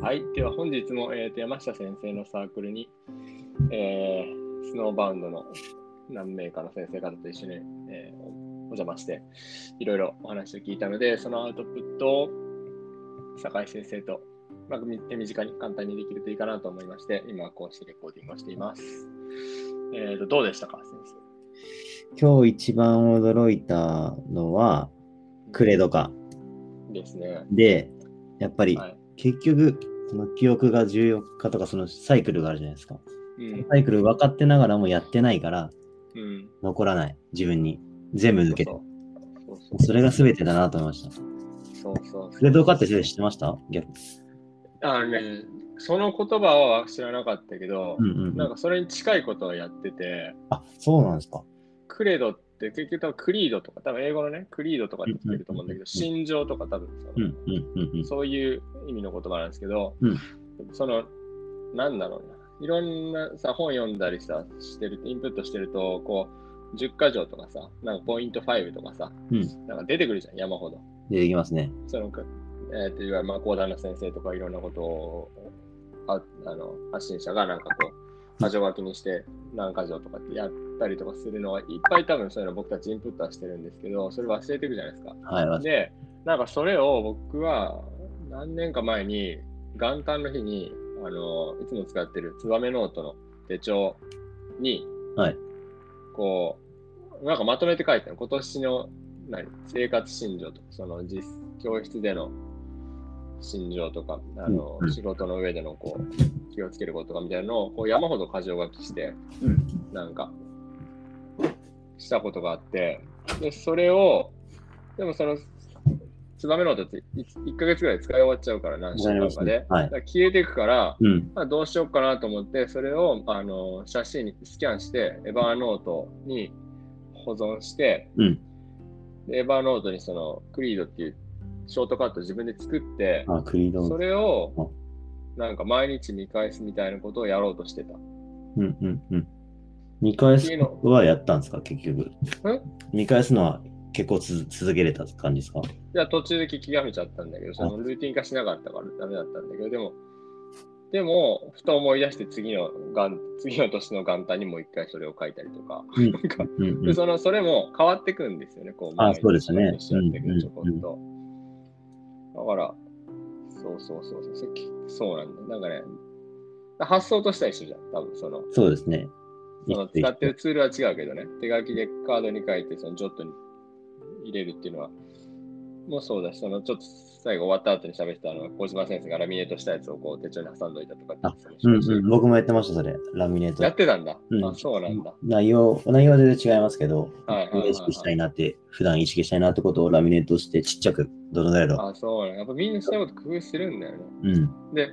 はい。では本日も、えーと山下先生のサークルに、えースノーバウンドの何名かの先生方と一緒に、えーおお邪魔して、いろいろお話を聞いたので、そのアウトプットを酒井先生と、まあ、み手短に簡単にできるといいかなと思いまして、今こうしてレコーディングをしています。えーと、どうでしたか、先今日一番驚いたのは、生。クレドか。ですね。で、やっぱりはい。結局、その記憶が14日とかそのサイクルがあるじゃないですか。うん。サイクル分かってながらもやってないからうん。残らない。自分に。全部抜けてそ。れが全てだなと思いました。そうそうそうクレドかって知ってました？逆あのね、その言葉は知らなかったけどう、んうんうん。なんかそれに近いことをやってて、あ、そうなんですか。クレドって結局多分クリードとか、多分英語のね、クリードとかってつけると思うんだけど、うん心情とか多分うんうんうんうん。そういう意味の言葉なんですけど、うんその、なんだろうな、いろんなさ、本読んだりさ、してる、インプットしてると、こう、10箇条とかさ、なんかポイント5とかさ、うんなんか出てくるじゃん、山ほど。出てきますね。その、えーといわゆる、まあ、講談の先生とかいろんなことをああの発信者がなんかこう、箇条書きにして何箇条とかってやったりとかするのはいっぱい多分そういうの僕たちインプットはしてるんですけど、それ忘れていくじゃないですか。はい。で、なんかそれを僕は何年か前に元旦の日に、あの、いつも使ってるツバメノートの手帳に、はい。こう、なんかまとめて書いてる。今年の何生活信条とか、その実教室での信条とか、あの、うんうん。仕事の上でのこう気をつけることとかみたいなのをこう山ほど箇条書きして、うん。なんか、したことがあって、で、それを、でもその、ツバメノートって 1, ヶ月ぐらい使い終わっちゃうから、何週間かで。はい消えていくから、うん。まあ、どうしようかなと思って、それをあの写真にスキャンして、エバーノートに保存して、うんでエバーノートにそのクリードっていうショートカットを自分で作って、あ、クリード。それをなんか毎日見返すみたいなことをやろうとしてた。うんうんうん。見返すことはやったんですか、結局。見返すのは結構つ続けれた感じですか？いや、途中で聞きがめちゃったんだけど、そのルーティン化しなかったからダメだったんだけど、でも、でも、ふと思い出して次の元、次の年の元旦にもう一回それを書いたりとか、うん。なんか、うんうん。で、その、それも変わってくんですよね、こう、あそうですね。ちょこっと。だから、そうそうそうそう、そそうなんだよ。なんかね、発想としては一緒じゃん、多分その、そうですね。その使ってるツールは違うけどね、手書きでカードに書いて、そのジョットに入れるっていうのは、もうそうだし、そのちょっと最後終わった後に喋ってたのは、小島先生がラミネートしたやつをこう手帳に挟んどいたとかってうんたしうん、僕もやってました、それ。ラミネート。やってたんだ。うんあ、そうなんだ。内容、内容は全然違いますけど、はいはい意識したいなって、普段意識したいなってことをラミネートしてちっちゃく、どのぐらいだろあ、そうなんだ。やっぱみんなそういうこと工夫するんだよね。う。うん。で、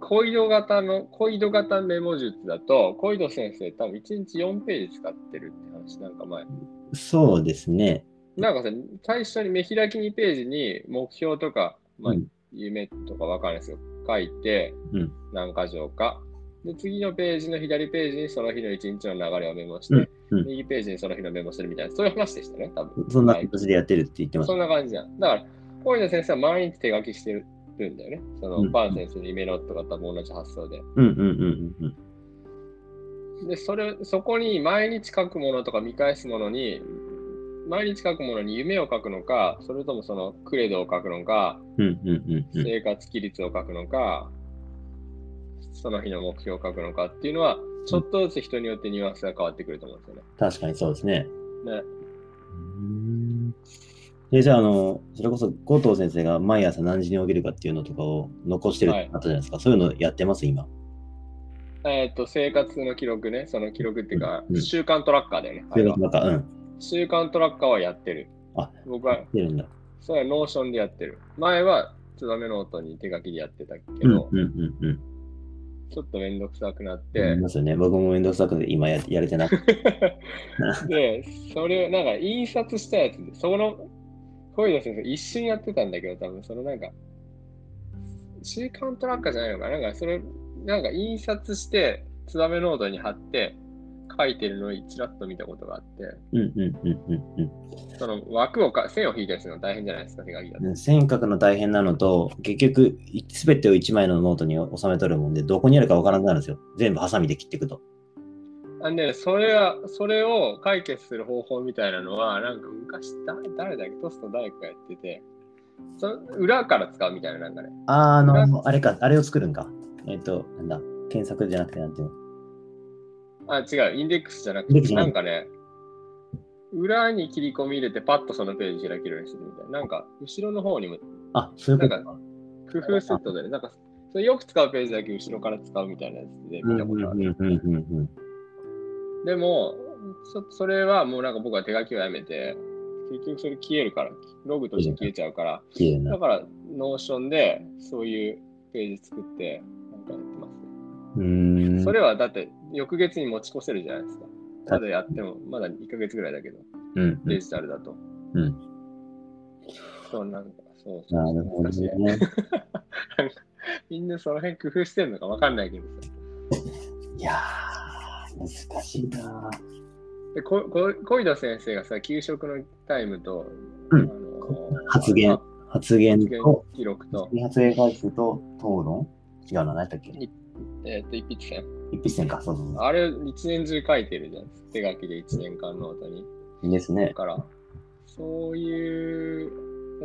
コイド型の、コイド型メモ術だと、コイド先生多分1日4ページ使ってるって話なんか前。そうですね。なんかさ、最初に見開き2ページに目標とか、まあうん、夢とかわかんないですけど、書いてうん、何箇条か。で、次のページの左ページにその日の一日の流れをメモして、うんうん右ページにその日のメモするみたいな、そういう話でしたね、多分。そんなはい形でやってるって言ってました。そんな感じじゃん。だから、コイド先生は毎日手書きしてるんだよね。その、うんバーン先生の夢のとかと同じ発想で。うんうんうんうんうん。で、それ、そこに毎日書くものとか見返すものに、毎日書くものに夢を書くのか、それともそのクレドを書くのか、うんうんうんうん。生活規律を書くのか、その日の目標を書くのかっていうのは、ちょっとずつ人によってニュアンスが変わってくると思うんですよね。確かにそうですね。ねうんで、じゃあ、あの、それこそ、後藤先生が毎朝何時に起きるかっていうのとかを残してるってあったじゃないですか。そういうのやってます、今？えっ、と、生活の記録ね、その記録っていうか、うん習慣トラッカーだよね。あれはそれがなんか、うん。習慣トラッカーはやってる。あ僕は、出るんだ。それは Notion でやってる。前は、ツバメノートに手書きでやってたけど、うんうんうんうん。ちょっとめんどくさくなっあてり、ますよね。僕もめんどくさくて今ややれてなくて。で、それをなんか印刷したやつで、その、小井田先生一瞬やってたんだけど、多分そのなんか、習慣トラッカーじゃないのかななんかそれ、なんか印刷して、ツバメノートに貼って、書いてるのをちらっと見たことがあって、うんうんうんうんうん。その枠をか、線を引いたりするの大変じゃないですか、手書きだと。線書くの大変なのと、結局、すべてを1枚のノートに収めとるもんで、どこにあるかわからなくなるんですよ。全部ハサミで切っていくと。あで、それは、それを解決する方法みたいなのは、なんか昔、だ誰だっけ、トスト誰かがやってて、その裏から使うみたいな、なんかね。あー、あの、あれか、あれを作るんか。えっ、と、なんだ、検索じゃなくて、なんていうの？あ、違う、インデックスじゃなくて、なんかね、裏に切り込み入れて、パッとそのページ開けるようにするみたいな。なんか、後ろの方にもあ、そういうことなんか。工夫セットでね、なんか、それよく使うページだけ後ろから使うみたいなやつでうん見たことある。でもそ、それはもうなんか僕は手書きをやめて、結局それ消えるから、ログとして消えちゃうから、だ。から、 Notion でそういうページ作って、うーん。それはだって、翌月に持ち越せるじゃないですか。まだやっても、まだ1ヶ月ぐらいだけど、うんうんデジタルだと。うん。そう、なんか、そうそうなるほど難しいね。みんなその辺工夫してるのかわかんないけどさ。いやー、難しいなでここ小井田先生がさ、給食のタイムと、うんあの発言あ発言発言と、記録と、発言回数と討論？違うな、何やったっけ？えっ、と、一筆線。一筆線か、そうそうそあれ、一年中書いてるじゃん。手書きで一年間ノートに。う。ですねだ。から、そういう、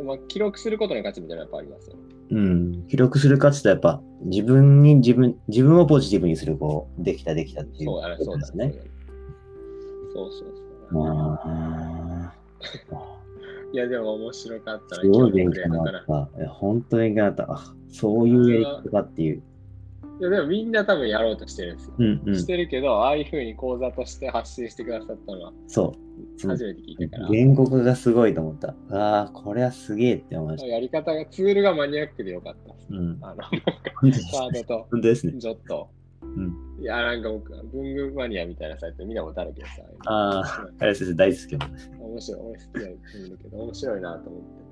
まあ、記録することの価値みたいなのやっぱありますよね。うん。記録する価値とやっぱ、自分に自分、自分をポジティブにする、こう、できたできたっていうそうだね、こそうだね。そうそうそう。あ いや、でも面白かったすごい勉強になった。本当に勉強になった。あ、そういうやり方かっていう。いや、でもみんな多分やろうとしてるんですよ。うんうんし。てるけど、ああいうふうに講座として発信してくださったのはそう。初めて聞いたから。言語化がすごいと思った。ああ、これはすげえって思いました。やり方が、ツールがマニアックでよかった。うん。あの、カードと本当ですね。ジョット。うんいや、なんか僕、文具マニアみたいなサイト見たことあるけどさ。ああ、あれ先生大好き。面白い。俺好きだ見るけど、面白いなと思って。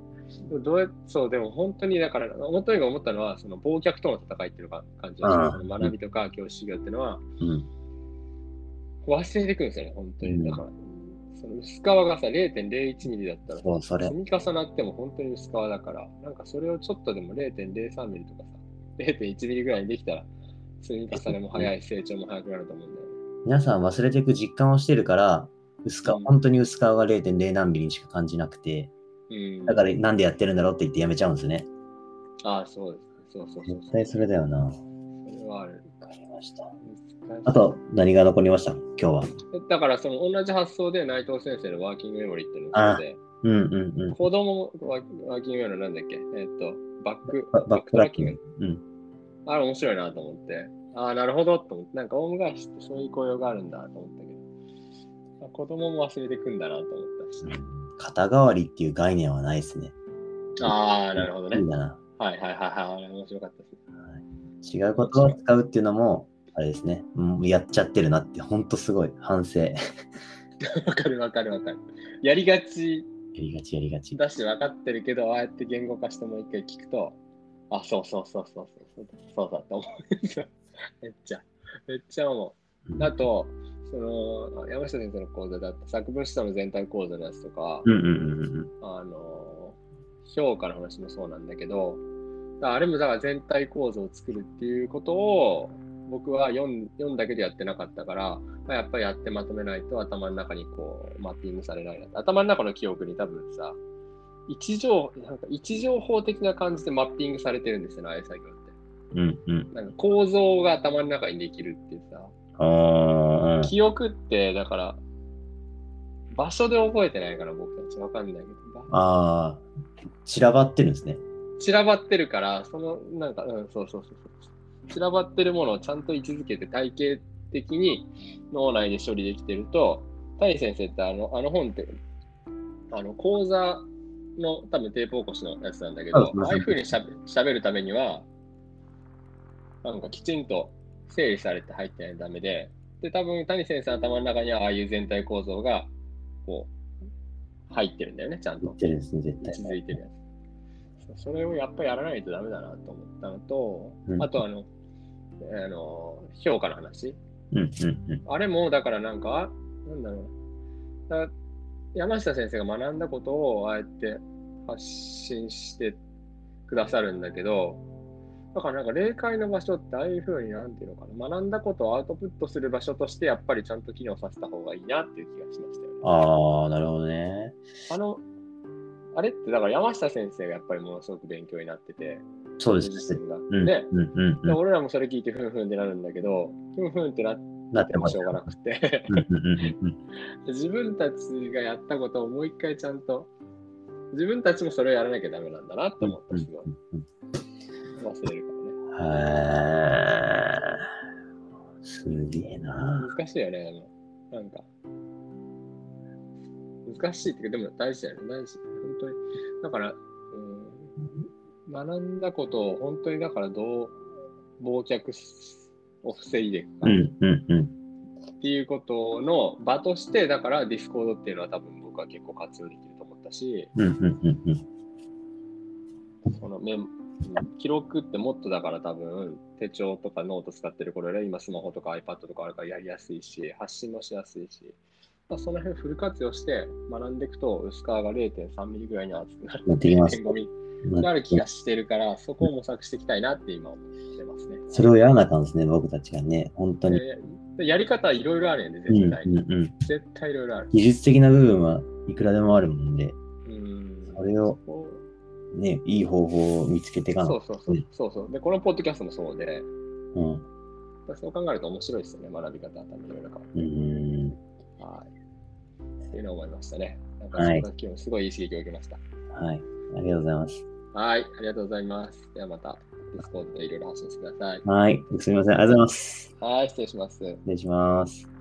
どうやそう、でも本当にだから、本当に思ったのは、その忘却との戦いっていうか感じがああその学びとか教師修行っていうのは、うん。忘れてくるんですよね、本当うんに。だから、その薄皮がさ、0.01ミリだったら積。み重なっても本当に薄皮だから、なんかそれをちょっとでも0.03ミリとかさ、0.1ミリぐらいにできたら、積み重ねも早い、成長も早くなると思うんだよね。皆さん忘れていく実感をしてるから、薄皮、うん本当に薄皮が0.0何ミリにしか感じなくて、うん。だからなんでやってるんだろうって言ってやめちゃうんですね。ああ、そうです。そうそうそう絶対それだよな。わそれはある。かりました。あと、何が残りました？今日は。だからその同じ発想で内藤先生のワーキングメモリーっていうのがあって、うんうんうん。子供ワワーキングメモリーなんだっけ？えっと、バック、ババックトラッキング。うん。あれ面白いなと思って、ああ、なるほどと思って、なんかオウム返しってそういう効用があるんだと思ったけど、あ子供も忘れてくんだなと思ったし。肩代わりっていう概念はないですね。ああ、なるほどねいい。だな。はいはいはいはい、面白かったです。違う言葉を使うっていうのも、あれですね。うんやっちゃってるなって、ほんとすごい反省。やわかるわかるわかる。やりがちりがちやりがち。だし分かってるけど、ああやって言語化してもう一回聞くと、あ、そうそうそうそうそうそうそうだと思うんですよ。めっちゃ、めっちゃ思うんう。あと、その、山下先生の講座だと作文思想の全体構造のやつとか、うんうんうんうん。あの、評価の話もそうなんだけど、あれもだから全体構造を作るっていうことを、僕は読ん読んだけでやってなかったから、まあ、やっぱりやってまとめないと頭の中にこうマッピングされないな。頭の中の記憶に多分さ、位置情なんか位置情報的な感じでマッピングされてるんですよね、ああいう作業って。うんうん。なんか構造が頭の中にできるっていうさ、ああ。記憶ってだから、場所で覚えてないから僕たちわかんないけど、ああ。散らばってるんですね。散らばってるから、その、なんか、うん、そうそうそうそう。散らばってるものをちゃんと位置づけて体系的に脳内で処理できてると、谷先生ってあのあの本って、あの講座の多分テープ起こしのやつなんだけど、あああいうふうにしゃべしゃべるためには、なんかきちんと整理されて入ってないとダメで、で、多分谷先生の頭の中にはああいう全体構造が、こう、入ってるんだよね、ちゃんと言っ。てるんですね、絶対。続いてるやつ。そそれをやっぱりやらないとダメだなと思ったのと、うんあとあの、あの評価の話。うんうんうん。あれも、だからなんか、なんだろう。だ山下先生が学んだことをああやって発信してくださるんだけど、だからなんか霊界の場所ってああいうふうになんていうのかな、学んだことをアウトプットする場所としてやっぱりちゃんと機能させた方がいいなっていう気がしましたよね。ああ、なるほどね。あの、あれってだから山下先生がやっぱりものすごく勉強になってて、そうですね。うんで、うんうん俺らもそれ聞いてふんふんってなるんだけど、ふんふんってなっなってもしょうがなくて。自分たちがやったことをもう一回ちゃんと、自分たちもそれをやらなきゃダメなんだなって思った、すごい。忘れるからね。へーすげえな。難しいよね、あのなんか。難しいっていうか、でも大事だよね、大事。本当に。だから、うん、学んだことを本当にだからどう忘却を防いでいくかっうんうんうん。ていうことの場として、だから Discord っていうのは多分僕は結構活用できると思ったし、うんうんうんうん。そのメン記録ってもっとだから多分手帳とかノート使ってる頃より今スマホとか iPad とかあるからやりやすいし発信もしやすいし、まあ、その辺フル活用して学んでいくと薄皮が0.3ミリぐらいに厚くなるなってきます 0.5ミリになる気がしてるからそこを模索していきたいなって今思ってますね。それをやらなあかんですね、僕たちがね。本当に。でやり方はいろいろあるよね、うん絶対に。うんうん。絶対いろいろある。技術的な部分はいくらでもあるもんで、うんそれをこね、いい方法を見つけてかなそうそうそうそうそう。で、このポッドキャストもそうで、うん。そう考えると面白いですよね、学び方は多分いろいろ変わる。うーん。はい。っていうのを思いましたね。なんか、はいそんな今日すごいいい刺激を受けました。はい。ありがとうございます。はい。ありがとうございます。ではまた、 Discord でいろいろ発信してください。はい。すみません。ありがとうございます。はい。失礼します。失礼します。